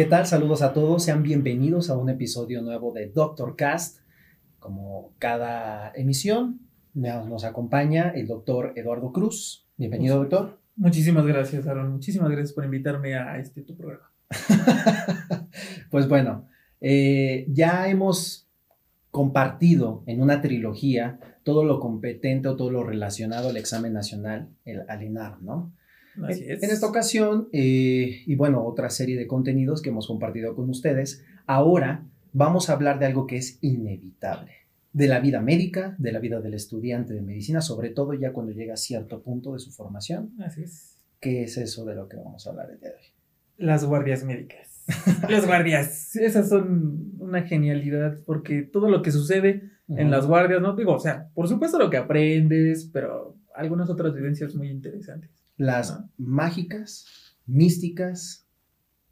¿Qué tal? Saludos a todos, sean bienvenidos a un episodio nuevo de Doctor Cast. Como cada emisión, nos acompaña el doctor Eduardo Cruz. Bienvenido, doctor. Muchísimas gracias, Aaron. Muchísimas gracias por invitarme a este tu programa. pues bueno, eh, ya hemos compartido en una trilogía todo lo competente o todo lo relacionado al examen nacional, el ALENAR, ¿no? Así es. En esta ocasión, eh, y bueno, otra serie de contenidos que hemos compartido con ustedes, ahora vamos a hablar de algo que es inevitable, de la vida médica, de la vida del estudiante de medicina, sobre todo ya cuando llega a cierto punto de su formación. Así es. ¿Qué es eso de lo que vamos a hablar el día de hoy? Las guardias médicas. las guardias, esas son una genialidad porque todo lo que sucede en las guardias, no digo, o sea, por supuesto lo que aprendes, pero algunas otras vivencias muy interesantes las mágicas, místicas,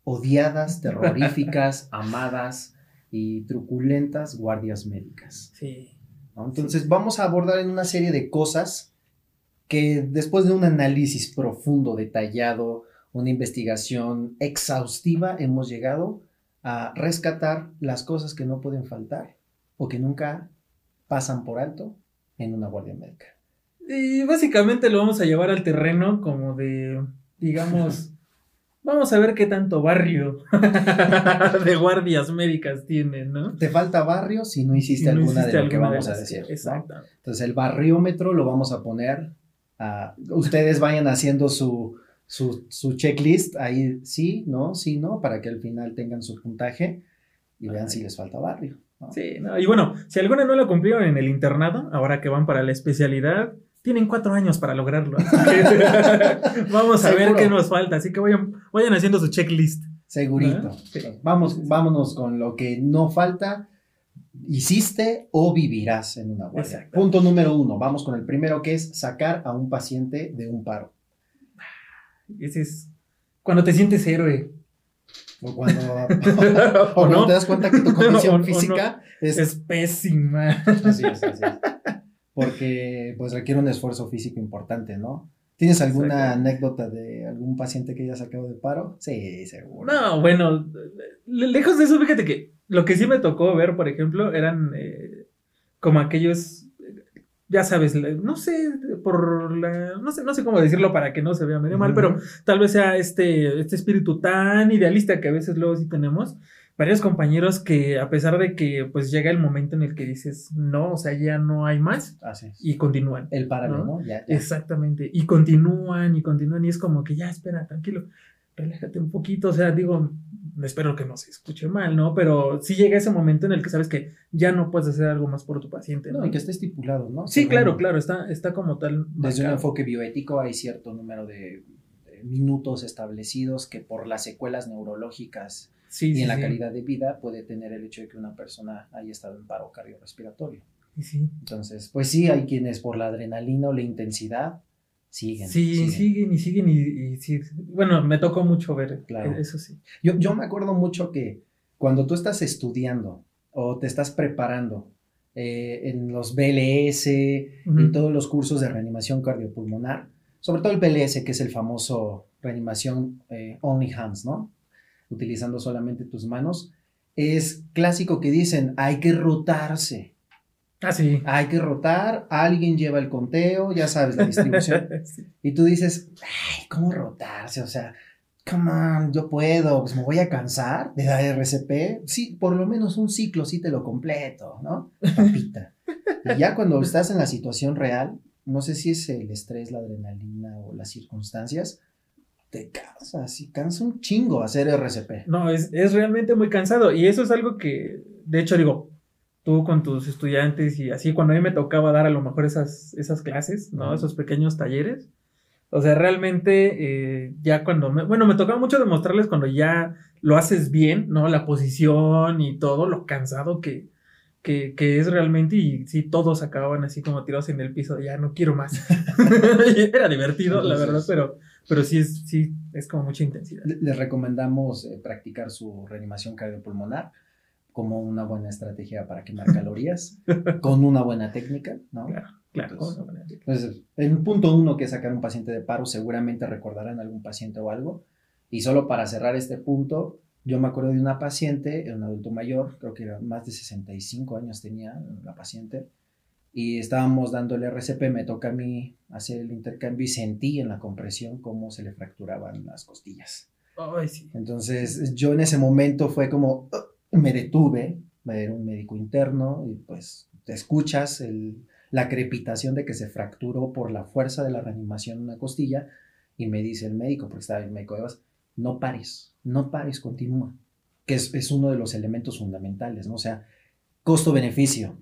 odiadas, terroríficas, amadas y truculentas guardias médicas. Sí. Entonces vamos a abordar en una serie de cosas que después de un análisis profundo, detallado, una investigación exhaustiva, hemos llegado a rescatar las cosas que no pueden faltar o que nunca pasan por alto en una guardia médica. Y básicamente lo vamos a llevar al terreno como de, digamos, vamos a ver qué tanto barrio de guardias médicas tienen, ¿no? Te falta barrio si no hiciste alguna de lo que vamos a decir. Exacto. Entonces el barriómetro lo vamos a poner, a, ustedes vayan haciendo su, su, su, checklist ahí, sí, no, sí, no, para que al final tengan su puntaje y vean si les falta barrio. Sí, y bueno, si alguna no lo cumplieron en el internado, ahora que van para la especialidad, tienen cuatro años para lograrlo. vamos a ver qué nos falta. Así que vayan, vayan haciendo su checklist. Segurito. Vamos, vámonos con lo que no falta. Hiciste o vivirás en una guardia. Punto número uno. Vamos con el primero que es sacar a un paciente de un paro. Ese es cuando te sientes héroe. O cuando o, no, te das cuenta que tu condición física es, es, pésima. Así es, así es porque pues requiere un esfuerzo físico importante, ¿no? ¿Tienes alguna anécdota de algún paciente que haya sacado de paro? Sí, seguro. No, bueno, lejos de eso, fíjate que lo que sí me tocó ver, por ejemplo, eran eh, como aquellos, ya sabes, no sé, por la, no sé, no sé cómo decirlo para que no se vea medio mal, pero tal vez sea este, este espíritu tan idealista que a veces luego sí tenemos, varios compañeros que a pesar de que pues llega el momento en el que dices no, o sea, ya no hay más y continúan. El paralelo, ¿no? Exactamente. Y continúan y continúan y es como que ya espera, tranquilo, relájate un poquito, o sea, digo, espero que no se escuche mal, ¿no? Pero sí llega ese momento en el que sabes que ya no puedes hacer algo más por tu paciente. No, y que está estipulado, ¿no? Sí, claro, claro, está, está como tal. Desde un enfoque bioético hay cierto número de minutos establecidos que por las secuelas neurológicas y en la calidad de vida puede tener el hecho de que una persona haya estado en paro cardiorrespiratorio. Sí. Entonces, pues sí, hay quienes por la adrenalina o la intensidad siguen. Sí, siguen, y siguen y, Bueno, me tocó mucho ver, claro. eso sí. Yo, yo me acuerdo mucho que cuando tú estás estudiando o te estás preparando eh, en los BLS y todos los cursos de reanimación cardiopulmonar, sobre todo el BLS, que es el famoso reanimación eh, only hands, ¿no? Utilizando solamente tus manos, es clásico que dicen, hay que rotarse. Ah, sí. Hay que rotar, alguien lleva el conteo, ya sabes la distribución. Y tú dices, ay, ¿cómo rotarse? O sea, come on, yo puedo, pues me voy a cansar de dar RCP. Sí, por lo menos un ciclo sí te lo completo, ¿no? Papita. y ya cuando estás en la situación real, no sé si es el estrés, la adrenalina o las circunstancias, te cansas y cansa un chingo hacer RCP. No, es, realmente muy cansado y eso es algo que, de hecho, digo, tú con tus estudiantes y así, cuando a mí me tocaba dar a lo mejor esas, esas clases, ¿no? Esos pequeños talleres. O sea, realmente eh, ya cuando, me, bueno, me tocaba mucho demostrarles cuando ya lo haces bien, ¿no? La posición y todo, lo cansado que, que, que, es realmente, y sí, todos acababan así como tirados en el piso, ya no quiero más. Era divertido, la verdad, pero, pero sí es, sí es como mucha intensidad. Les recomendamos eh, practicar su reanimación cardiopulmonar como una buena estrategia para quemar calorías, con una buena técnica, ¿no? Claro, claro. Entonces, en un punto uno que es sacar un paciente de paro, seguramente recordarán algún paciente o algo. Y solo para cerrar este punto, Yo me acuerdo de una paciente, un adulto mayor, creo que era más de 65 años tenía la paciente, y estábamos dando el RCP, me toca a mí hacer el intercambio y sentí en la compresión cómo se le fracturaban las costillas. Ay, sí. Entonces yo en ese momento fue como, "Ugh", me detuve, era un médico interno y pues te escuchas el, la crepitación de que se fracturó por la fuerza de la reanimación una costilla y me dice el médico, porque estaba el médico de Evas, no pares, no pares, continúa, que es, es uno de los elementos fundamentales, ¿no? O sea, costo-beneficio,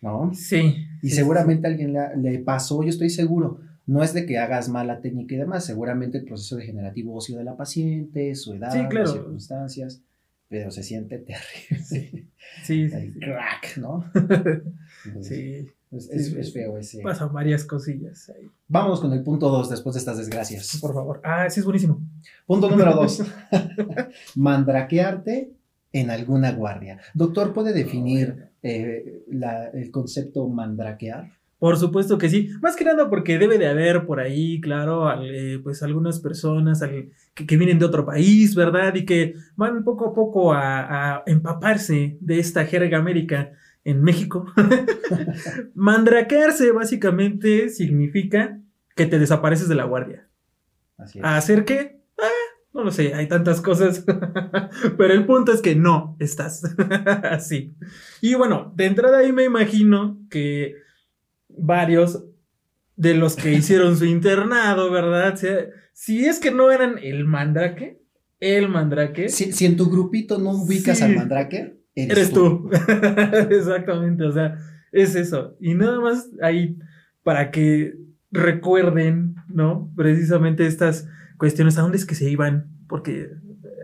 ¿no? Sí. Y sí, seguramente a alguien le, le pasó, yo estoy seguro, no es de que hagas mala técnica y demás, seguramente el proceso degenerativo óseo de la paciente, su edad, Sí, claro. las circunstancias, pero se siente terrible. Sí, sí, sí, El sí. crack, ¿no? Entonces, Sí, es, sí, es- sí. es feo ese. pasan varias cosillas ahí. Vámonos con el punto 2 después de estas desgracias. Por favor. Ah, sí, es buenísimo. Punto número 2. Mandraquearte en alguna guardia. Doctor, ¿puede definir eh, la- el concepto mandraquear? Por supuesto que sí. Más que nada porque debe de haber por ahí, claro, al, eh, pues algunas personas al- que, que vienen de otro país, ¿verdad? Y que van poco a poco a, a empaparse de esta jerga américa en México. Mandraquearse básicamente significa que te desapareces de la guardia. Así es. ¿A hacer qué? Ah, no lo sé, hay tantas cosas. Pero el punto es que no estás así. Y bueno, de entrada ahí me imagino que varios de los que hicieron su internado, ¿verdad? Si, si es que no eran el mandrake, el mandrake, Si, si en tu grupito no ubicas Sí. al mandrake, eres, eres tú. Exactamente, o sea, es eso. Y nada más ahí para que recuerden, ¿no? Precisamente estas cuestiones, ¿a dónde es que se iban? Porque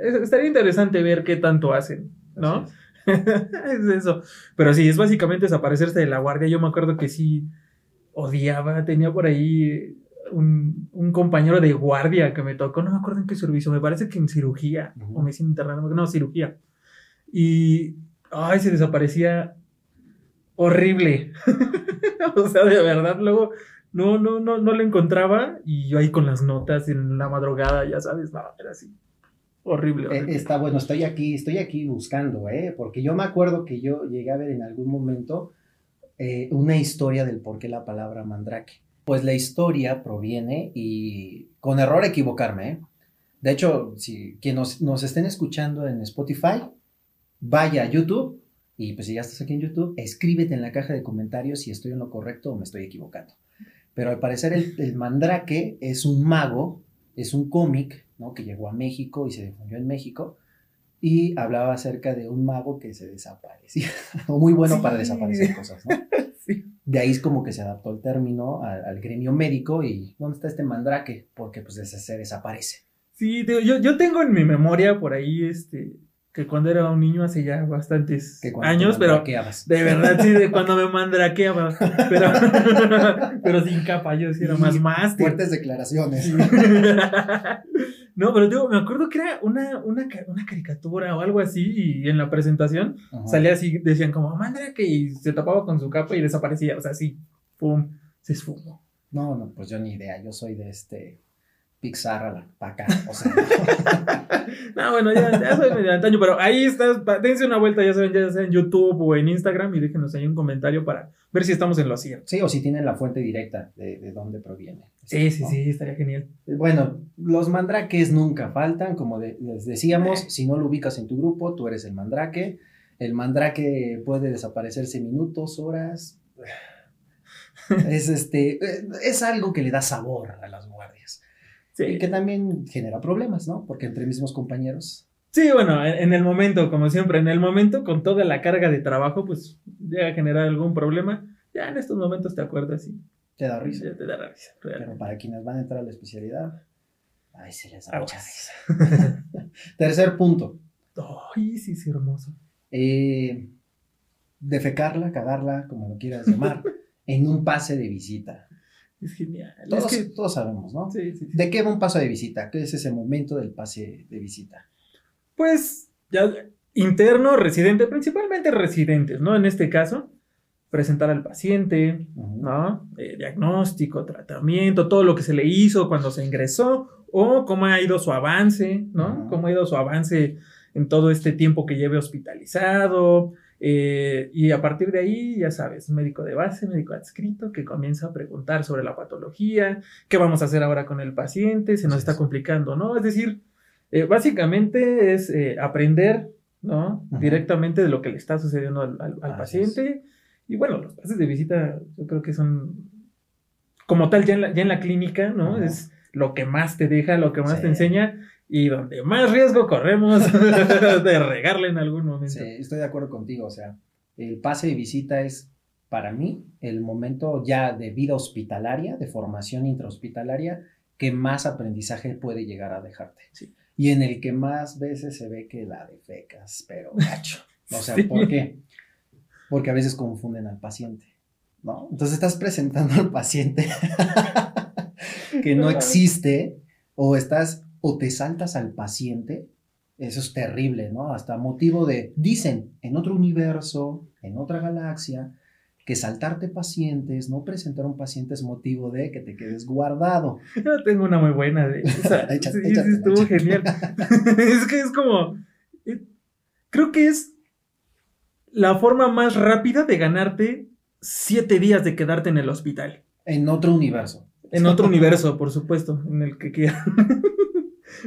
es- estaría interesante ver qué tanto hacen, ¿no? Es. es eso. Pero sí, es básicamente desaparecerse de la guardia. Yo me acuerdo que sí odiaba, tenía por ahí un, un compañero de guardia que me tocó, no me acuerdo en qué servicio, me parece que en cirugía, Ujú. o medicina interna, no, no, cirugía. Y, ay, se desaparecía horrible. o sea, de verdad, luego no, no, no, no lo encontraba y yo ahí con las notas en la madrugada, ya sabes, no, era así. Horrible, Eh, horrible. Está bueno, estoy aquí, estoy aquí buscando, ¿eh? Porque yo me acuerdo que yo llegué a ver en algún momento eh, una historia del por qué la palabra mandrake. Pues la historia proviene y con error equivocarme, ¿eh? De hecho, si quien nos, nos estén escuchando en Spotify, vaya a YouTube y pues si ya estás aquí en YouTube, escríbete en la caja de comentarios si estoy en lo correcto o me estoy equivocando. Pero al parecer el, el mandrake es un mago, es un cómic, ¿no? Que llegó a México y se difundió en México y hablaba acerca de un mago que se desaparecía, o muy bueno Sí. para desaparecer cosas, ¿no? Sí. De ahí es como que se adaptó el término al, al gremio médico y ¿dónde está este mandrake? Porque pues se, desaparece. Sí, yo, yo tengo en mi memoria por ahí, este, que cuando era un niño hace ya bastantes años, pero de verdad sí, de cuando me mandraqueaba, pero, pero sin capa, yo sí era más máster. Fuertes declaraciones. No, pero digo, me acuerdo que era una, una, una caricatura o algo así, y en la presentación Ajá. salía así, decían como mandrake y se tapaba con su capa y desaparecía, o sea, sí, pum, se esfumó. No, no, pues yo ni idea. Yo soy de este Pixar a la paca. O sea, No, bueno, ya, ya soy medio antaño, pero ahí está, pa- dense una vuelta, ya saben, ya sea en YouTube o en Instagram y déjenos ahí un comentario para ver si estamos en lo cierto. sí, o si tienen la fuente directa de, de dónde proviene. Sí, sí, ¿no? sí, estaría genial. Bueno, los mandrakes nunca faltan, como de- les decíamos, si no lo ubicas en tu grupo, tú eres el mandrake. El mandrake puede desaparecerse minutos, horas. Es este, eh, es algo que le da sabor a las guardias. Y que también genera problemas, ¿no? Porque entre mismos compañeros. sí bueno, en, en el momento, como siempre, en el momento, con toda la carga de trabajo, pues llega a generar algún problema. Ya en estos momentos te acuerdas y Te da risa. ya te da risa. realmente. Pero para quienes van a entrar a la especialidad, ay, se les da mucha risa. Tercer punto. Ay, sí, sí, hermoso. eh, defecarla, cagarla, como lo quieras llamar, en un pase de visita. Es genial. Todos, es que, todos sabemos, ¿no? sí, sí, sí. ¿De qué va un paso de visita? ¿Qué es ese momento del pase de visita? Pues ya interno, residente, principalmente residentes, ¿no? En este caso, presentar al paciente. ¿no? Eh, diagnóstico, tratamiento, todo lo que se le hizo cuando se ingresó o cómo ha ido su avance, ¿no? Cómo ha ido su avance en todo este tiempo que lleve hospitalizado. Eh, y a partir de ahí, ya sabes, médico de base, médico adscrito, que comienza a preguntar sobre la patología, qué vamos a hacer ahora con el paciente, se nos Sí, está sí. complicando, ¿no? Es decir, eh, básicamente es eh, aprender, ¿no? Ujú. Directamente de lo que le está sucediendo al, al- al es. paciente. Y bueno, los pases de visita yo creo que son como tal ya en la, ya en la clínica, ¿no? Ujú. Es lo que más te deja, lo que más Sí. te enseña y donde más riesgo corremos de regarle en algún momento. Sí, estoy de acuerdo contigo. O sea, el pase de visita es para mí el momento ya de vida hospitalaria, de formación intrahospitalaria, que más aprendizaje puede llegar a dejarte. Sí. Y en el que más veces se ve que la defecas, pero gacho. O sea, Sí. ¿por qué? Porque a veces confunden al paciente, ¿no? Entonces estás presentando al paciente que no existe o estás o te saltas al paciente. Eso es terrible, ¿no? Hasta motivo de, dicen, en otro universo, en otra galaxia, que saltarte pacientes, no presentar un paciente es motivo de que te quedes guardado. Yo tengo una muy buena de esa. Échate, sí, sí, échate, estuvo échate. genial. es que es como. eh, Creo que es la forma más rápida de ganarte siete días de quedarte en el hospital. En otro universo. En otro universo, por supuesto, en el que quiera.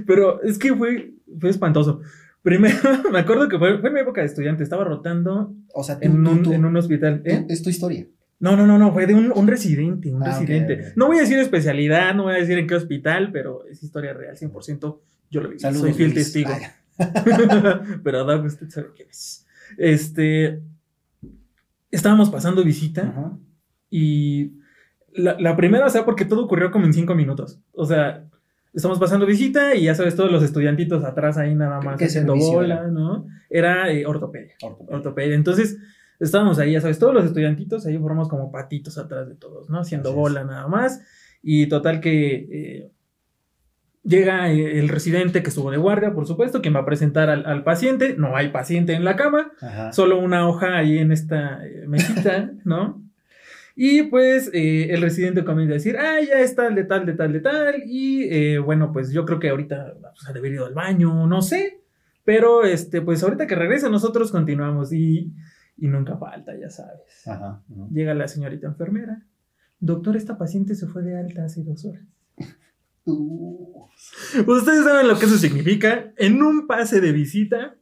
Pero es que fue, fue espantoso. Primero, me acuerdo que fue, fue en mi época de estudiante, estaba rotando O sea, tú, en un, tú- en un hospital. ¿eh? tú- es tu historia. No, no, no, no, fue de un, un residente, un Ah, residente. ok. No voy a decir especialidad, no voy a decir en qué hospital, pero es historia real, 100%. Yo lo vi, Saludos. soy fiel Luis. testigo. Pero Doug, usted sabe quién es. Este, estábamos pasando visita ajá. y la, la primera, o sea, porque todo ocurrió como en cinco minutos. O sea, estamos pasando visita y ya sabes, todos los estudiantitos atrás ahí nada más ¿Qué haciendo bola? ¿no? Era eh, ortopedia Ortopedia. ortopedia. Entonces, estábamos ahí, ya sabes, todos los estudiantitos ahí formamos como patitos atrás de todos, ¿no? Haciendo Así es. bola nada más. Y total que eh, llega eh, el residente que estuvo de guardia, por supuesto, quien va a presentar al, al paciente. No hay paciente en la cama, Ajá. solo una hoja ahí en esta mesita, ¿no? Y pues eh, el residente comienza a decir, ah, ya es tal, de tal, de tal, de tal. Y eh, bueno, pues yo creo que ahorita pues, ha de haber ido al baño, no sé. Pero este, pues ahorita que regrese, nosotros continuamos. Y, y nunca falta, ya sabes. Ajá. ajá. Llega la señorita enfermera. Doctor, esta paciente se fue de alta hace dos horas. Ustedes saben lo que eso significa. En un pase de visita,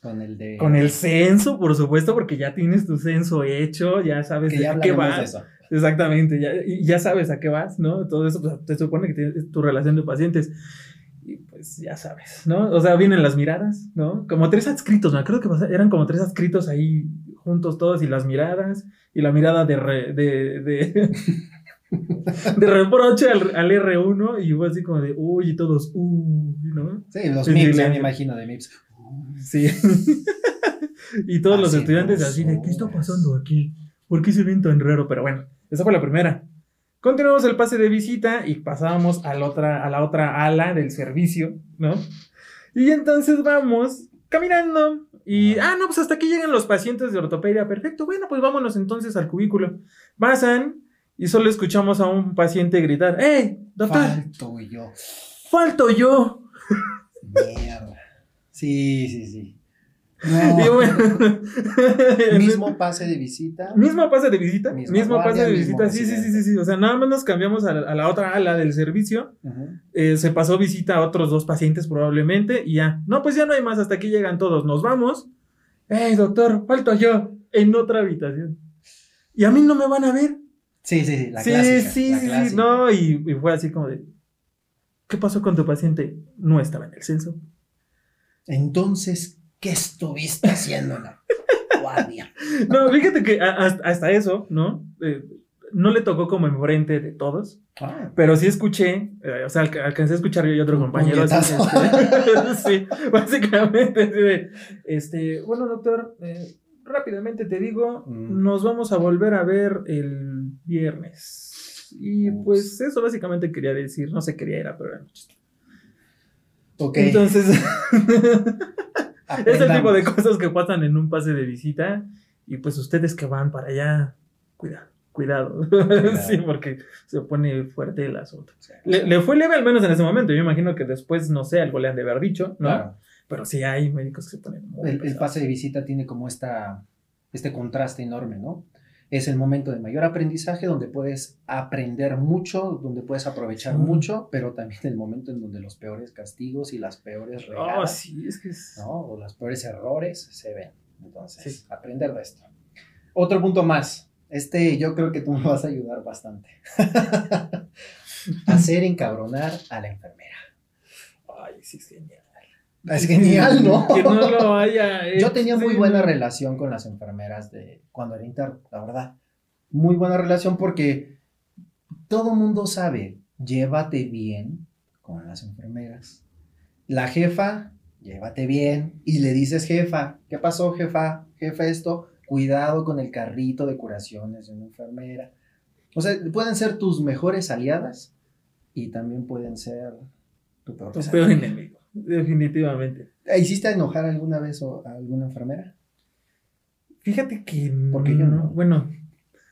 con el de. con el censo, por supuesto, porque ya tienes tu censo hecho, ya sabes Que ya a qué hablaremos de vas. eso. Exactamente, ya, ya sabes a qué vas, ¿no? Todo eso, pues, te supone que tienes tu relación de pacientes. Y pues ya sabes, ¿no? O sea, vienen las miradas, ¿no? Como tres adscritos, me acuerdo que eran como tres adscritos ahí juntos todos y las miradas y la mirada de, re- de, de, de reproche al, al R1 y fue así como de, uy, y todos, uy, ¿no? Sí, los Sí, MIPS, ya me imagino de MIPS. Sí. y todos los estudiantes así de, ¿qué está horas". pasando aquí? ¿Por qué se ven tan raro? Pero bueno, esa fue la primera. Continuamos el pase de visita y pasábamos a la otra, a la otra ala del servicio, ¿no? Y entonces vamos caminando y, ah, no, pues hasta aquí llegan los pacientes de ortopedia. Perfecto, bueno, pues vámonos entonces al cubículo. Pasan y solo escuchamos a un paciente gritar, ¡Ey, doctor! Falto yo. ¡Falto yo! Mierda. Sí, sí, sí. Y No. bueno, Mismo pase de visita. Mismo pase de visita, mismo pase de mismo visita, sí, sí, sí, sí, sí, o sea, nada más nos cambiamos a la, a la otra ala del servicio, eh, se pasó visita a otros dos pacientes probablemente y ya, no, pues ya no hay más, hasta aquí llegan todos, nos vamos, hey doctor, falto yo, en otra habitación, y a mí no me van a ver, Sí, sí, sí. La sí, clásica. sí, la sí, sí, clásica. no, y, y fue así como de, ¿qué pasó con tu paciente? No estaba en el censo. Entonces, ¿qué estuviste haciendo en la guardia? No, fíjate que a- hasta, hasta eso, ¿no? Eh, no le tocó como enfrente de todos, Ah, Pero sí escuché, eh, o sea, alca- alcancé a escuchar yo y otro compañero. así, este, sí, básicamente, así de, este, bueno, doctor, eh, rápidamente te digo, Mm. nos vamos a volver a ver el viernes. Y pues eso básicamente quería decir, no sé qué día era, pero era. Ok. Entonces, es el tipo de cosas que pasan en un pase de visita. Y pues ustedes que van para allá, cuidado, cuidado. sí, porque se pone fuerte el asunto. Le, le fue leve al menos en ese momento. Yo imagino que después, no sé, algo le han de haber dicho, ¿no? Claro. pero sí hay médicos que se ponen muy El, el pase de visita tiene como esta, este contraste enorme, ¿no? Es el momento de mayor aprendizaje donde puedes aprender mucho, donde puedes aprovechar Sí. mucho, pero también el momento en donde los peores castigos y las peores Oh, regadas, sí, es que es... ¿no? O los peores errores se ven. Entonces, Sí. aprender de esto. Otro punto más. Este yo creo que tú me vas a ayudar bastante. Hacer encabronar a la enfermera. Ay, sí, es genial. Es genial, ¿no? Que no lo haya Yo tenía muy buena relación con las enfermeras de cuando era interno, la verdad. Muy buena relación porque todo mundo sabe, llévate bien con las enfermeras. La jefa, llévate bien y le dices, jefa, ¿qué pasó, jefa? Jefa, esto, cuidado con el carrito de curaciones de una enfermera. O sea, pueden ser tus mejores aliadas y también pueden ser tu peor Tu peor enemigo, definitivamente. ¿Hiciste enojar alguna vez o- a alguna enfermera? Fíjate que. Porque yo no. Bueno.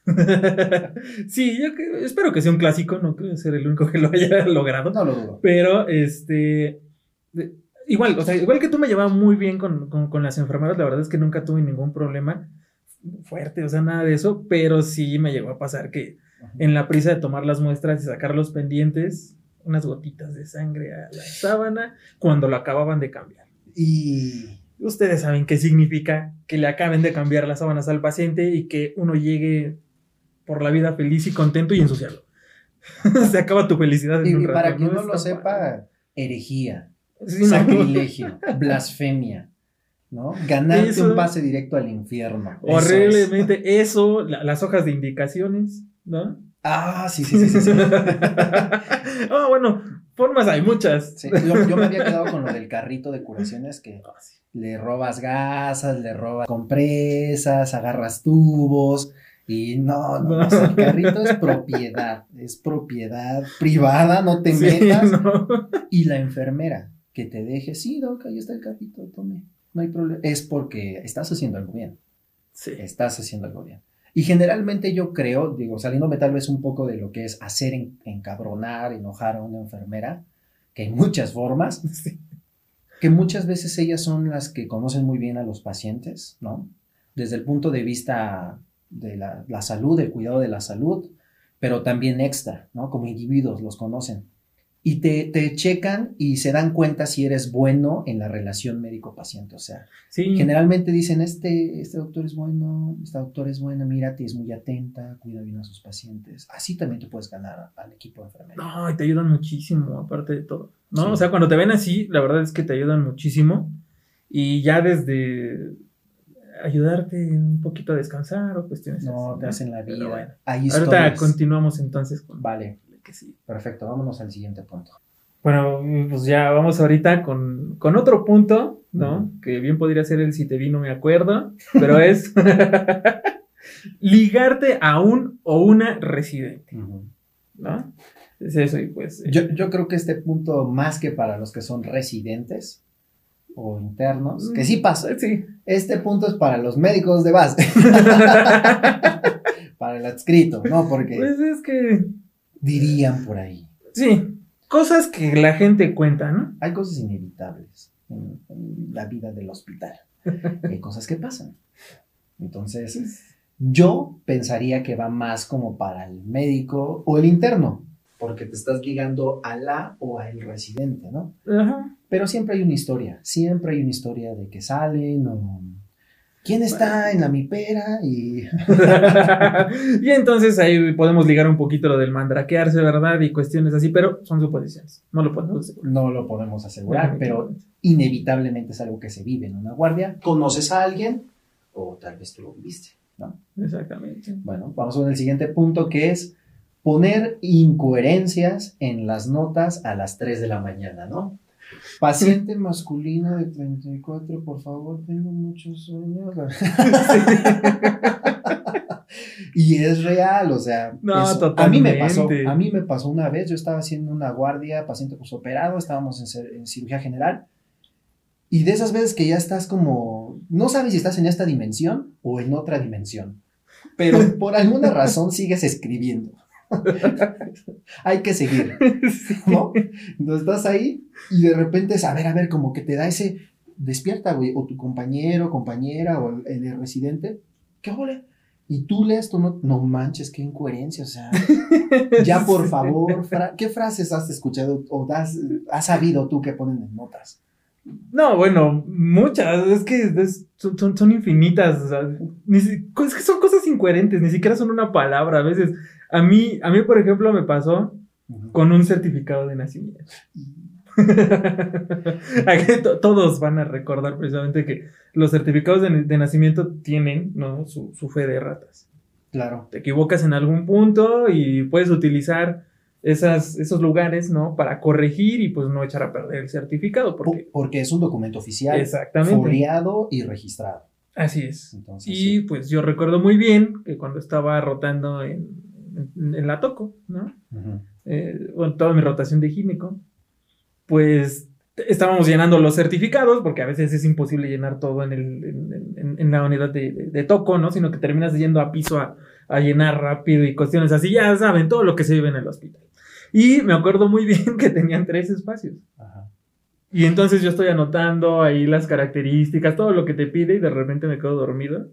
sí, yo que- espero que sea un clásico, no creo ser el único que lo haya logrado. No lo dudo. Pero, este. de- igual, o sea, igual que tú me llevaba muy bien con, con- con las enfermeras, la verdad es que nunca tuve ningún problema fuerte, o sea, nada de eso, pero sí me llegó a pasar que en la prisa de tomar las muestras y sacar los pendientes, unas gotitas de sangre a la sábana cuando lo acababan de cambiar. Y Ustedes saben qué significa que le acaben de cambiar las sábanas al paciente y que uno llegue por la vida feliz y contento y ensuciarlo. Se acaba tu felicidad en Y un rato. para quien no Está lo sepa, herejía, Sí, no. sacrilegio, blasfemia, ¿no? Ganarte Eso- un pase directo al infierno. Eso es. Horriblemente eso, la- las hojas de indicaciones, ¿no? Ah, sí, sí, sí, sí. sí. Ah, bueno, formas hay muchas. Sí, Yo, yo me había quedado con lo del carrito de curaciones que Ah, sí. le robas gasas, le robas compresas, agarras tubos y no, no, No. o sea, el carrito es propiedad, es propiedad privada, no te Sí, metas. no. Y la enfermera que te deje, sí, doc, ahí está el carrito, tome, no hay problema. Es porque estás haciendo algo bien, Sí. estás haciendo algo bien. Y generalmente yo creo, digo, saliéndome tal vez un poco de lo que es hacer en- encabronar, enojar a una enfermera, que hay muchas formas, Sí. que muchas veces ellas son las que conocen muy bien a los pacientes, ¿no? Desde el punto de vista de la, la salud, del cuidado de la salud, pero también extra, ¿no? Como individuos los conocen. Y te, te checan y se dan cuenta si eres bueno en la relación médico-paciente. O sea, Sí. generalmente dicen, este, este doctor es bueno, esta doctora es buena, mírate, es muy atenta, cuida bien a sus pacientes. Así también te puedes ganar al equipo de enfermería. No, y te ayudan muchísimo, aparte de todo. ¿No? Sí. O sea, cuando te ven así, la verdad es que te ayudan muchísimo. Y ya desde ayudarte un poquito a descansar o cuestiones No, así, te hacen la vida. bueno. Hay Ahorita continuamos entonces con Vale, que sí. perfecto, vámonos al siguiente punto. Bueno, pues ya vamos ahorita con, con otro punto, ¿no? Que bien podría ser el si te vi no me acuerdo, pero es ligarte a un o una residente, ¿no? Es eso y pues... eh, Yo, yo creo que este punto, más que para los que son residentes o internos, que sí pasa, Sí. este punto es para los médicos de base, para el adscrito, ¿no? Porque Pues es que... dirían por ahí, Sí, cosas que la gente cuenta, ¿no? hay cosas inevitables en, en la vida del hospital, hay cosas que pasan. Entonces, yo pensaría que va más como para el médico o el interno, porque te estás ligando a la o al residente, ¿no? Ajá. Pero siempre hay una historia, siempre hay una historia de que salen o quién está en la mipera y y entonces ahí podemos ligar un poquito lo del mandraquearse, ¿verdad? Y cuestiones así, pero son suposiciones. No lo podemos asegurar. no lo podemos asegurar, pero inevitablemente es algo que se vive en una guardia. ¿Conoces a alguien? O tal vez tú lo viviste, ¿no? Exactamente. Bueno, vamos con el siguiente punto que es poner incoherencias en las notas a las 3 de la mañana, ¿no? Paciente masculino de 34, por favor, tengo muchos sueños. y es real, o sea, No, eso- a mí me pasó, a mí me pasó una vez, yo estaba haciendo una guardia, paciente posoperado, estábamos en, en cirugía general, y de esas veces que ya estás como, no sabes si estás en esta dimensión o en otra dimensión, pero por alguna razón sigues escribiendo. Hay que seguir, ¿no? Entonces estás ahí y de repente es, a ver, a ver, como que te da ese, despierta, güey, o tu compañero, compañera, o el, el residente, ¿qué ole? Y tú lees tú no, no manches, qué incoherencia, o sea, ya por favor, ¿qué frases has escuchado o has, has sabido tú que ponen en notas? No, bueno, muchas, es que son, son, infinitas, o sea, es que son cosas incoherentes, ni siquiera son una palabra, a veces, a mí, a mí por ejemplo, me pasó con un certificado de nacimiento. todos van a recordar precisamente que los certificados de, nacimiento tienen ¿no? su, fe de ratas. Claro. Te equivocas en algún punto y puedes utilizar esas, esos lugares, ¿no? Para corregir y pues no echar a perder el certificado. Porque, porque es un documento oficial. Exactamente. y registrado. Así es. y pues yo recuerdo muy bien que cuando estaba rotando en, en, la Toco, ¿no? Eh, toda mi rotación de gineco, pues estábamos llenando los certificados, porque a veces es imposible llenar todo en, el, en, la unidad de, toco, ¿no? Sino que terminas yendo a piso a, llenar rápido y cuestiones así, ya saben, todo lo que se vive en el hospital. Y me acuerdo muy bien que tenían tres espacios. Y entonces yo estoy anotando ahí las características, todo lo que te pide y de repente me quedo dormido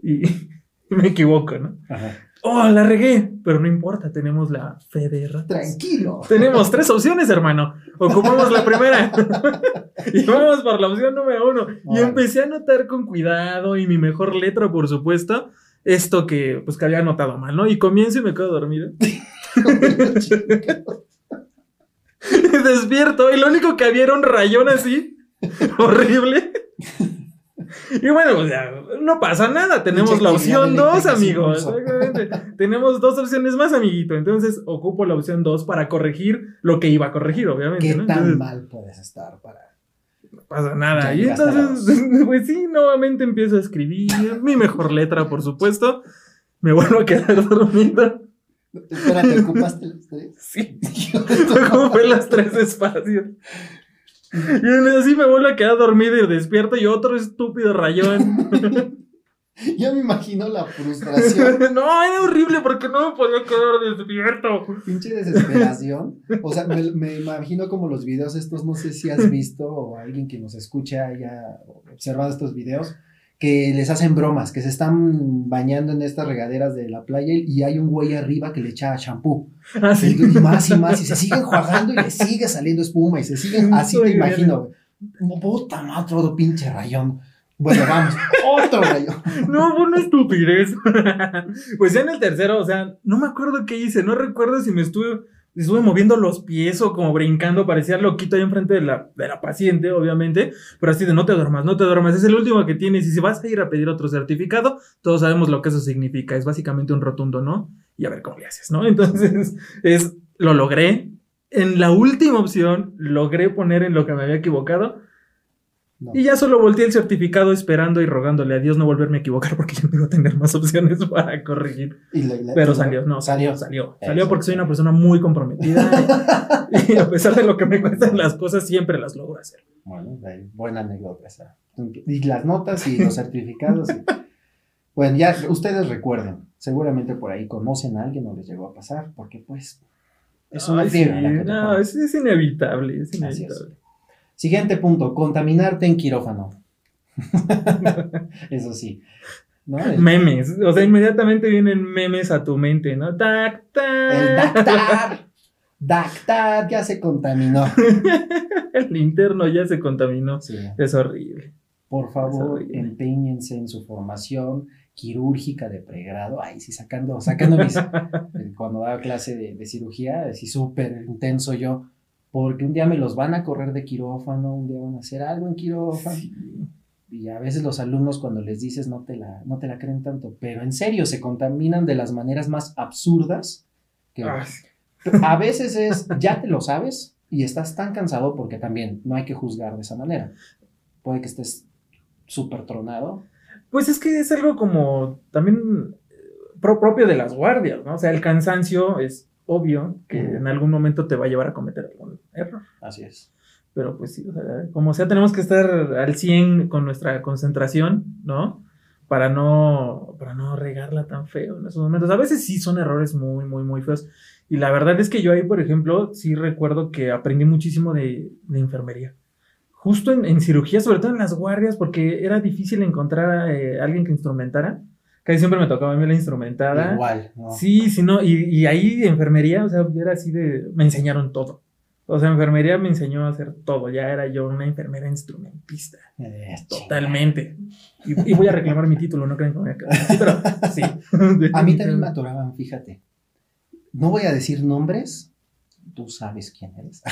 y me equivoco, ¿no? Ajá oh, la regué, pero no importa, tenemos la fe de Tranquilo. Tenemos tres opciones, hermano. Ocupamos la primera. y vamos por la opción número uno. Y empecé a anotar con cuidado y mi mejor letra, por supuesto, esto que, pues, que había anotado mal, ¿no? Y comienzo y me quedo dormido. Despierto y lo único que había era un rayón así, horrible. Y bueno, o sea, no pasa nada. Tenemos la opción 2, amigos. Tenemos dos opciones más, amiguito. Entonces, ocupo la opción 2 para corregir lo que iba a corregir, obviamente. ¿Qué tan mal puedes estar para.? No pasa nada. Y entonces, pues sí, nuevamente empiezo a escribir. Mi mejor letra, por supuesto. Me vuelvo a quedar dormido. Espérate, ¿ocupaste las tres? Sí. Ocupé las tres espacios. Y así me vuelvo a quedar dormido y despierto y otro estúpido rayón. Ya me imagino la frustración. no, era horrible porque no me podía quedar despierto. Pinche desesperación. O sea, me, me, imagino como los videos estos, no sé si has visto o alguien que nos escucha haya observado estos videos, que les hacen bromas, que se están bañando en estas regaderas de la playa y hay un güey arriba que le echa champú. Ah, y, más y más, y se siguen jugando y le sigue saliendo espuma y se siguen, así te imagino, Puta madre, todo pinche rayón. Bueno, vamos, otro rayón. No, una estupidez. pues ya en el tercero, o sea, no me acuerdo qué hice, no recuerdo si me estuve estuve moviendo los pies o como brincando, parecía loquito ahí enfrente de la, de la paciente, obviamente, pero así de no te duermas, no te duermas, es el último que tienes y si vas a ir a pedir otro certificado, todos sabemos lo que eso significa, es básicamente un rotundo no y a ver cómo le haces, ¿no? Entonces, es, lo logré. En la última opción, logré poner en lo que me había equivocado y ya solo volteé el certificado esperando y rogándole a Dios no volverme a equivocar porque yo no iba a tener más opciones para corregir. Pero salió, no, salió, salió. Salió porque soy una persona muy comprometida y, a pesar de lo que me cuestan las cosas, siempre las logro hacer. Bueno, buena anécdota esa. Y las notas y los certificados. Bueno, ya ustedes recuerden, seguramente por ahí conocen a alguien o les llegó a pasar, porque pues es una Ay, No, es, es, inevitable, es inevitable. Siguiente punto, contaminarte en quirófano. Eso sí. Memes, o sea, inmediatamente vienen memes a tu mente, ¿no? Tac, El dactar. Dactar ya se contaminó. El interno ya se contaminó. Es horrible. Por favor, empeñense en su formación quirúrgica de pregrado. Ay, sí, sacando, sacando mis. cuando daba clase de, de cirugía, así súper intenso yo porque un día me los van a correr de quirófano, un día van a hacer algo en quirófano. Y a veces los alumnos cuando les dices no te, la, no te la creen tanto, pero en serio se contaminan de las maneras más absurdas que ah. a veces es, ya te lo sabes y estás tan cansado porque también no hay que juzgar de esa manera. Puede que estés súper tronado. Pues es que es algo como también propio de las guardias, ¿no? O sea, el cansancio es obvio que en algún momento te va a llevar a cometer algún error. Así es. Pero pues sí, o sea, como sea, tenemos que estar al 100 con nuestra concentración, ¿no? Para no, para no regarla tan feo en esos momentos. A veces sí son errores muy, muy, muy feos. Y la verdad es que yo ahí, por ejemplo, sí recuerdo que aprendí muchísimo de, de enfermería justo en, cirugía, sobre todo en las guardias, porque era difícil encontrar a eh, alguien que instrumentara. Casi siempre me tocaba a mí la instrumentada. Igual, ¿no? Sí, sí, no. Y, y ahí enfermería, o sea, era así de. Me enseñaron todo. O sea, enfermería me enseñó a hacer todo. Ya era yo una enfermera instrumentista. Totalmente. Y, voy a reclamar mi título, no creen que me voy a quedar. Sí, pero sí. a mí también me atoraban, fíjate. No voy a decir nombres. Tú sabes quién eres.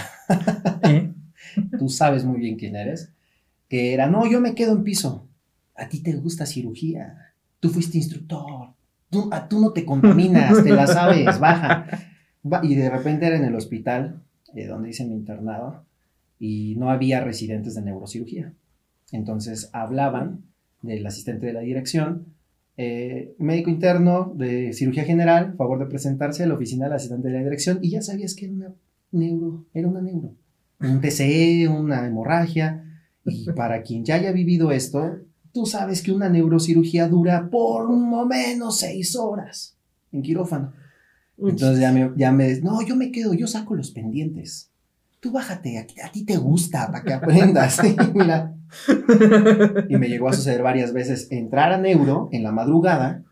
¿Eh? Tú sabes muy bien quién eres. Que era, no, yo me quedo en piso. A ti te gusta cirugía. Tú fuiste instructor. Tú, no te contaminas, te la sabes, baja. Y de repente era en el hospital de donde hice mi internado, y no había residentes de neurocirugía. Entonces hablaban del asistente de la dirección, eh, médico interno de cirugía general, favor de presentarse a la oficina del asistente de la dirección, y ya sabías que era una neuro, era una neuro, un TCE, una hemorragia, y para quien ya haya vivido esto, tú sabes que una neurocirugía dura por lo menos seis horas en quirófano. Entonces ya me, ya me, no, yo me quedo, yo saco los pendientes. Tú bájate, a, ti te gusta para que aprendas. y me llegó a suceder varias veces entrar a neuro en la madrugada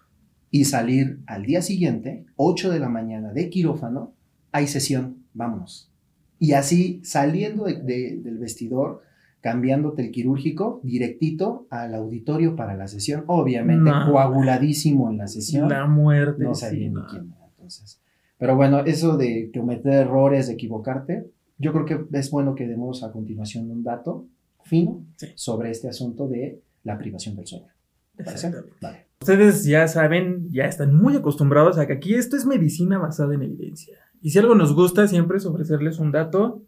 y salir al día siguiente, 8 de la mañana de quirófano, hay sesión, vámonos. Y así saliendo del vestidor, cambiándote el quirúrgico directito al auditorio para la sesión, obviamente coaguladísimo en la sesión. La muerte. No sabía ni quién entonces. Pero bueno, eso de cometer errores, de equivocarte, yo creo que es bueno que demos a continuación un dato fino sobre este asunto de la privación del sueño. Vale. Ustedes ya saben, ya están muy acostumbrados a que aquí esto es medicina basada en evidencia. Y si algo nos gusta siempre es ofrecerles un dato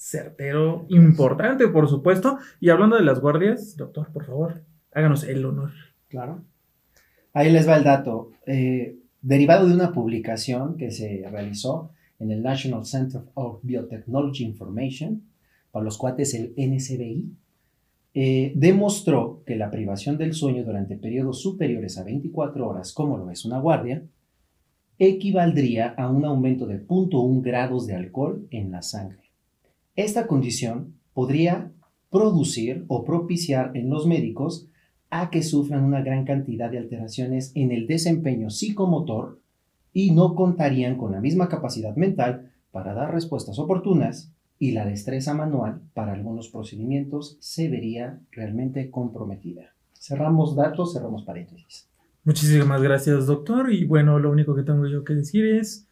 certero, importante, por supuesto. Y hablando de las guardias, doctor, por favor, háganos el honor. Claro. Ahí les va el dato. Eh, derivado de una publicación que se realizó en el National Center of Biotechnology Information, para los cuates el NCBI, eh, demostró que la privación del sueño durante periodos superiores a 24 horas, como lo es una guardia, equivaldría a un aumento de 0.1 grados de alcohol en la sangre. Esta condición podría producir o propiciar en los médicos a que sufran una gran cantidad de alteraciones en el desempeño psicomotor y no contarían con la misma capacidad mental para dar respuestas oportunas y la destreza manual para algunos procedimientos se vería realmente comprometida. Cerramos datos, cerramos paréntesis. Muchísimas gracias, doctor. Y bueno, lo único que tengo yo que decir es.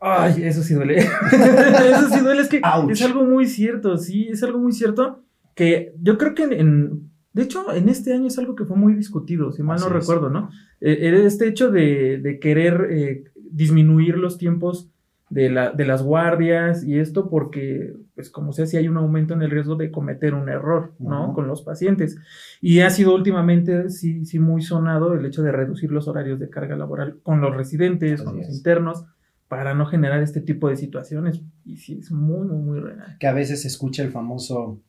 Ay, eso sí duele. eso sí duele. Es que es algo muy cierto, sí, es algo muy cierto. Que yo creo que en de hecho, en este año es algo que fue muy discutido, si mal no recuerdo, ¿no? Eh, este hecho de, querer eh, disminuir los tiempos de, las guardias y esto porque, pues como sea, si hay un aumento en el riesgo de cometer un error, ¿no? Con los pacientes. Y ha sido últimamente, sí, sí, muy sonado el hecho de reducir los horarios de carga laboral con los residentes, con los internos, para no generar este tipo de situaciones. Y sí, es muy, muy, muy real. Que a veces se escucha el famoso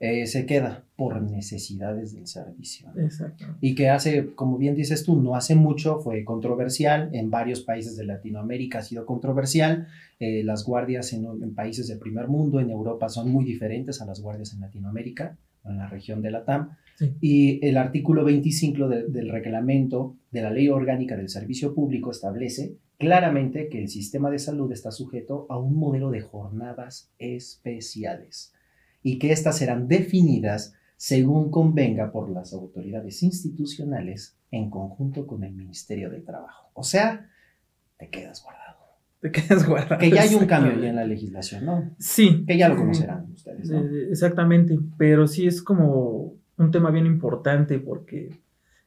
eh, se queda por necesidades del servicio. Exacto. Y que hace, como bien dices tú, no hace mucho fue controversial, en varios países de Latinoamérica ha sido controversial, eh, las guardias en, países del primer mundo, en Europa, son muy diferentes a las guardias en Latinoamérica, en la región de la Y el artículo 25 del reglamento de la Ley Orgánica del Servicio Público establece claramente que el sistema de salud está sujeto a un modelo de jornadas especiales y que éstas serán definidas según convenga por las autoridades institucionales en conjunto con el Ministerio del Trabajo. O sea, te quedas guardado. Te quedas guardado. Que ya hay un cambio ya en la legislación, ¿no? Sí. Que ya lo conocerán ustedes, ¿no? Eh, exactamente, pero sí es como un tema bien importante porque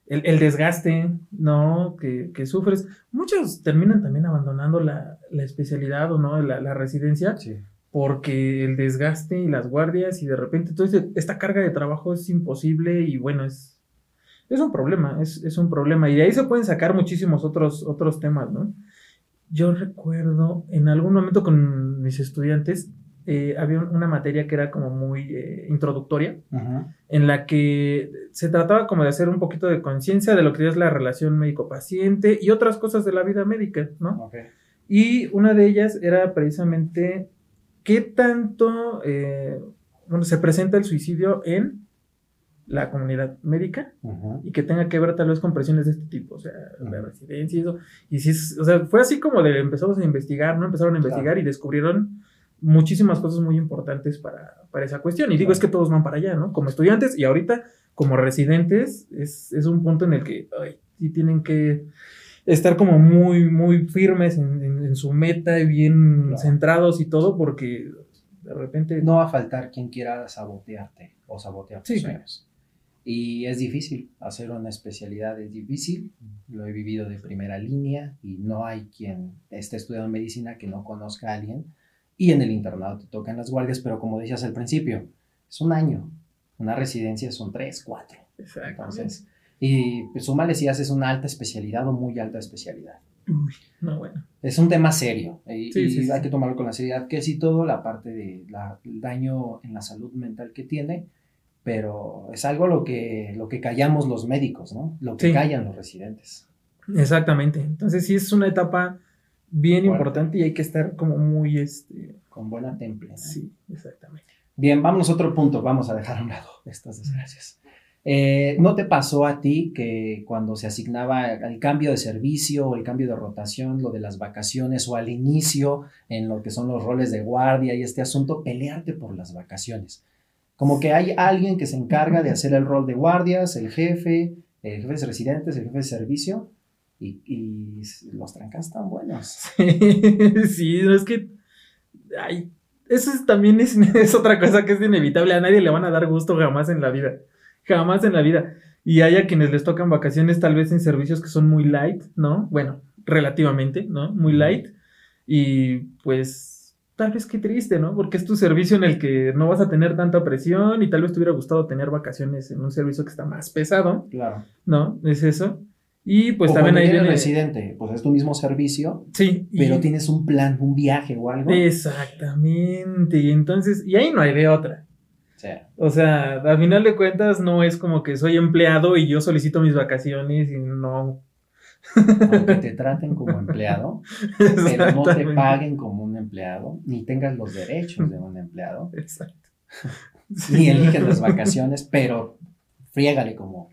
el, desgaste, ¿no? Que, sufres. Muchos terminan también abandonando la, especialidad o no, la, la residencia. Sí porque el desgaste y las guardias y de repente toda esta carga de trabajo es imposible y bueno, es, es un problema, es, un problema. Y de ahí se pueden sacar muchísimos otros, otros temas, ¿no? Yo recuerdo en algún momento con mis estudiantes, eh, había una materia que era como muy eh, introductoria, en la que se trataba como de hacer un poquito de conciencia de lo que es la relación médico-paciente y otras cosas de la vida médica, ¿no? Y una de ellas era precisamente qué tanto eh, bueno, se presenta el suicidio en la comunidad médica Ujú. y que tenga que ver tal vez con presiones de este tipo, o sea, de residencia y eso. Y sí, es- o sea, fue así como de empezamos a investigar, ¿no? Empezaron a investigar y descubrieron muchísimas cosas muy importantes para, para esa cuestión. Y digo, es que todos van para allá, ¿no? Como estudiantes y ahorita como residentes es, es un punto en el que ay, sí tienen que estar como muy, muy firmes en, en- en su meta y bien Claro. centrados y todo, porque de repente... No va a faltar quien quiera sabotearte o sabotear tus Sí, sueños. Y es difícil hacer una especialidad, es difícil. Lo he vivido de primera línea y no hay quien esté estudiando medicina que no conozca a alguien. Y en el internado te tocan las guardias, pero como decías al principio, es un año. Una residencia son tres, cuatro. Exacto. Entonces, y pues, súmale si haces una alta especialidad o muy alta especialidad. Uy, no, bueno. Es un tema serio y, Sí, y sí, sí. hay que tomarlo con la seriedad que sí todo, la parte de la, el daño en la salud mental que tiene, pero es algo lo que, lo que callamos los médicos, ¿no? Lo que Sí. callan los residentes. Exactamente. Entonces sí es una etapa bien importante y hay que estar como muy, este, Con buena temple. ¿no? sí, exactamente. Bien, vamos a otro punto, vamos a dejar a un lado estas desgracias. Eh, ¿No te pasó a ti que cuando se asignaba el cambio de servicio o el cambio de rotación, lo de las vacaciones o al inicio en lo que son los roles de guardia y este asunto, pelearte por las vacaciones? Como que hay alguien que se encarga de hacer el rol de guardias, el jefe, el jefe de residentes, el jefe de servicio, y, y los trancas están buenos. sí, no, es que, ay, eso es- también es, es otra cosa que es inevitable. A nadie le van a dar gusto jamás en la vida. Jamás en la vida. Y hay a quienes les tocan vacaciones tal vez en servicios que son muy light, ¿no? Bueno, relativamente, ¿no? Muy light. Y pues tal vez qué triste, ¿no? Porque es tu servicio en el que no vas a tener tanta presión y tal vez te hubiera gustado tener vacaciones en un servicio que está más pesado, Claro. ¿no? Es eso. Y pues o también ahí viene... residente, pues es tu mismo servicio, Sí. y- pero tienes un plan, un viaje o algo. Exactamente. Y entonces, y ahí no hay de otra. O sea, O sea, a final de cuentas no es como que soy empleado y yo solicito mis vacaciones y no. aunque te traten como empleado, pero no te paguen como un empleado, ni tengas los derechos de un empleado, Exacto. ni Sí. eligen las vacaciones, pero friégale como,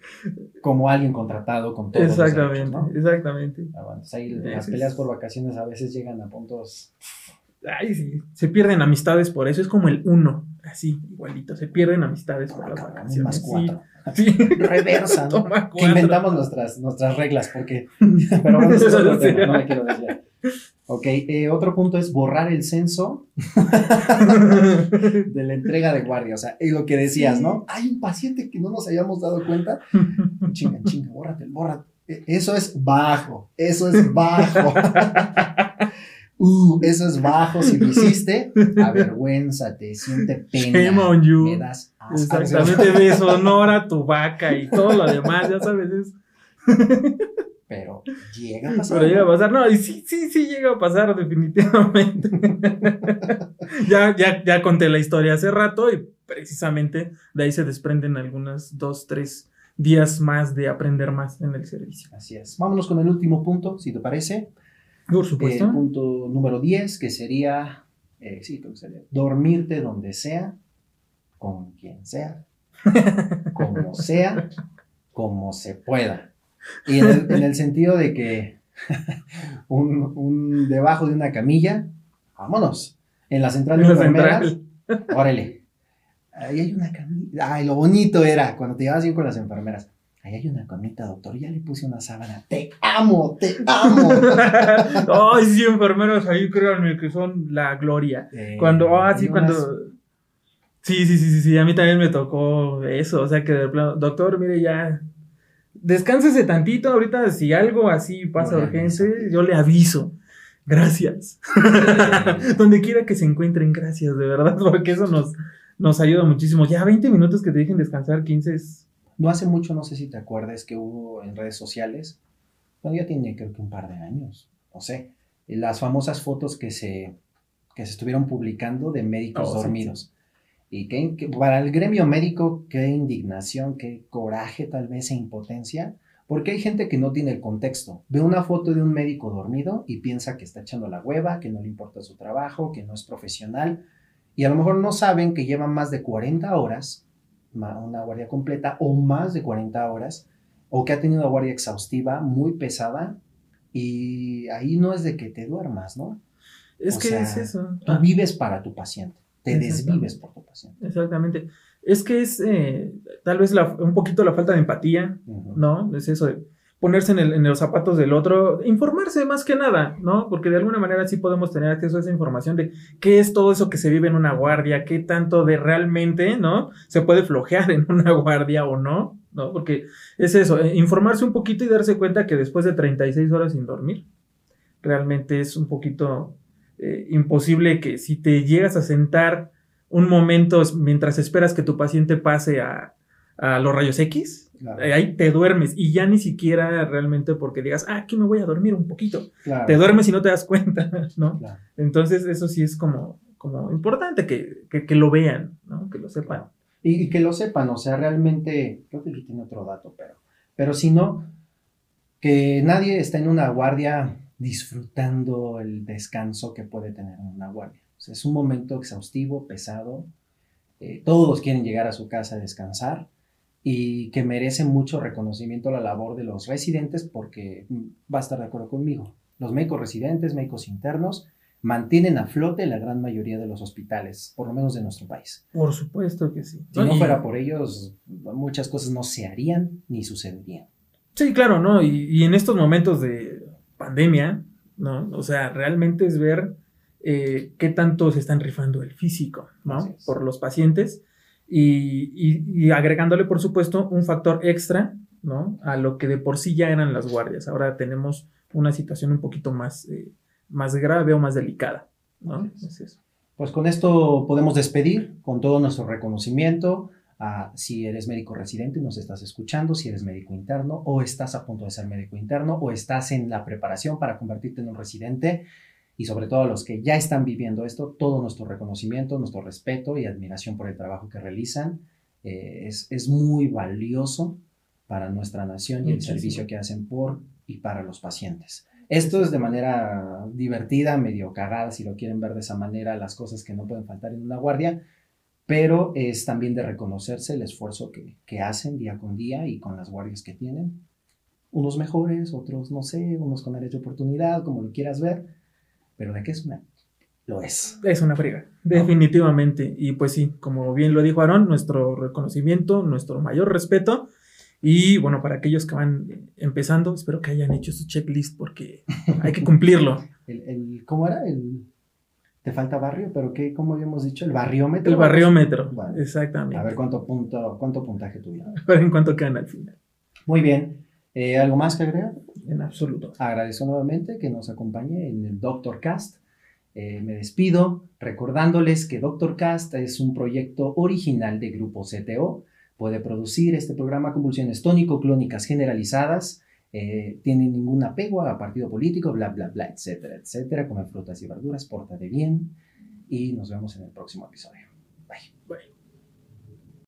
como alguien contratado con todos los Exactamente, derechos, ¿no? exactamente. Ah, bueno, ahí las peleas por vacaciones a veces llegan a puntos. Ay, sí. Se pierden amistades por eso. Es como el uno. Así, igualito. Se pierden amistades por ah, las cabrón, vacaciones. más cuatro. Sí. Reversa, ¿no? Toma Que cuatro. inventamos nuestras, nuestras reglas, porque. Pero bueno, eso es otro tema, no me quiero desviar. Ok, eh, otro punto es borrar el censo de la entrega de guardia. O sea, es lo que decías, Sí. ¿no? Hay un paciente que no nos hayamos dado cuenta. Chinga, chinga, bórrate, bórrate. E- Eso es bajo. Eso es bajo. uh, eso es bajo. Si lo hiciste, avergüénzate, siente pena. Shame on you. Me das asco. Exactamente, deshonora tu vaca y todo lo demás, ya sabes. Es... Pero llega a pasar. Pero llega a pasar, no, y sí, sí, sí llega a pasar, definitivamente. ya, ya, ya conté la historia hace rato y precisamente de ahí se desprenden algunas dos, tres días más de aprender más en el servicio. Así es. Vámonos con el último punto, si te parece. Por El supuesto. punto número 10, que sería, eh, sí, creo que sería, dormirte donde sea, con quien sea, como sea, como se pueda. Y en el, en el sentido de que un, un debajo de una camilla, vámonos. En la central de enfermeras, central. órale. Ahí hay una camita. Ay, lo bonito era cuando te llevabas bien con las enfermeras. Ahí hay una camita, doctor. Ya le puse una sábana. Te amo, te amo. Ay, sí, enfermeros ahí, créanme que son la gloria. Eh, Cuando, ah, sí, unas- cuando. Sí, sí, sí, sí, sí, a mí también me tocó eso, o sea que de plano, doctor, mire ya, descánsese tantito, ahorita si algo así pasa urgente, yo le aviso. Gracias. Donde quiera que se encuentren, gracias, de verdad, porque eso nos, nos ayuda muchísimo. Ya 20 minutos que te dejen descansar, 15 es... No hace mucho, no sé si te acuerdas, que hubo en redes sociales, bueno, ya tiene creo que un par de años, no sé, las famosas fotos que se, que se estuvieron publicando de médicos Oh, sí, dormidos. Y que para el gremio médico, qué indignación, qué coraje tal vez e impotencia, porque hay gente que no tiene el contexto. Ve una foto de un médico dormido y piensa que está echando la hueva, que no le importa su trabajo, que no es profesional. y a lo mejor no saben que llevan más de 40 horas, una guardia completa o más de 40 horas, o que ha tenido una guardia exhaustiva muy pesada y ahí no es de que te duermas, ¿no? Es que es eso. Tú ah. vives para tu paciente, te desvives por tu paciente. Exactamente. Es que es eh, tal vez un poquito la falta de empatía, ¿no? Es eso de ponerse en, los zapatos del otro, informarse más que nada, ¿no? Porque de alguna manera sí podemos tener acceso a esa información de qué es todo eso que se vive en una guardia, qué tanto de realmente, ¿no? Se puede flojear en una guardia o no, ¿no? Porque es eso, eh, informarse un poquito y darse cuenta que después de 36 horas sin dormir, realmente es un poquito eh, imposible que si te llegas a sentar un momento mientras esperas que tu paciente pase a, a los rayos X, eh, ahí te duermes y ya ni siquiera realmente porque digas, ah, aquí me voy a dormir un poquito. Te duermes y no te das cuenta, ¿no? Entonces eso sí es como, como importante que, que, lo vean, ¿no? Que lo sepan. Y, que lo sepan, o sea, realmente, creo que aquí tiene otro dato, pero, pero si no, que nadie está en una guardia disfrutando el descanso que puede tener en una guardia. es un momento exhaustivo, pesado. Eh, todos quieren llegar a su casa a descansar y que merece mucho reconocimiento la labor de los residentes porque va a estar de acuerdo conmigo. Los médicos residentes, médicos internos, mantienen a flote la gran mayoría de los hospitales, por lo menos de nuestro país. Por supuesto que sí. Si no fuera por ellos, muchas cosas no se harían ni sucederían. Sí, claro, ¿no? Y, en estos momentos de pandemia, ¿no? O sea, realmente es ver eh, qué tanto se están rifando el físico, ¿no? Por los pacientes y, agregándole, por supuesto, un factor extra, ¿no? A lo que de por sí ya eran las guardias. Ahora tenemos una situación un poquito más, eh, más grave o más delicada, ¿no? Pues con esto podemos despedir con todo nuestro reconocimiento a si eres médico residente, nos estás escuchando, si eres médico interno o estás a punto de ser médico interno o estás en la preparación para convertirte en un residente y sobre todo a los que ya están viviendo esto, todo nuestro reconocimiento, nuestro respeto y admiración por el trabajo que realizan. Eh, es, es, muy valioso para nuestra nación y el servicio que hacen por y para los pacientes. Esto es de manera divertida, medio cagada, si lo quieren ver de esa manera, las cosas que no pueden faltar en una guardia, pero es también de reconocerse el esfuerzo que, que hacen día con día y con las guardias que tienen. Unos mejores, otros no sé, unos con derecho de oportunidad, como lo quieras ver, pero de qué es una, lo es. Es una friga, definitivamente. Y pues sí, como bien lo dijo Aaron, nuestro reconocimiento, nuestro mayor respeto. Y bueno, para aquellos que van empezando, espero que hayan hecho su checklist porque hay que cumplirlo. el, ¿Cómo era? El, te falta barrio, pero ¿qué, ¿cómo habíamos dicho? ¿El barriómetro? El barriómetro, exactamente. A ver cuánto, punto, cuánto puntaje tuvieron. A ver en cuánto quedan al final. Muy bien. Eh, ¿Algo más que agregar? En absoluto. Agradezco nuevamente que nos acompañe en el Doctor Cast. Eh, me despido recordándoles que Doctor Cast es un proyecto original de Grupo CTO. Puede producir este programa convulsiones tónico-clónicas generalizadas. Eh, tiene ningún apego a partido político, bla, bla, bla, etcétera, etcétera. Come frutas y verduras, pórtate bien y nos vemos en el próximo episodio.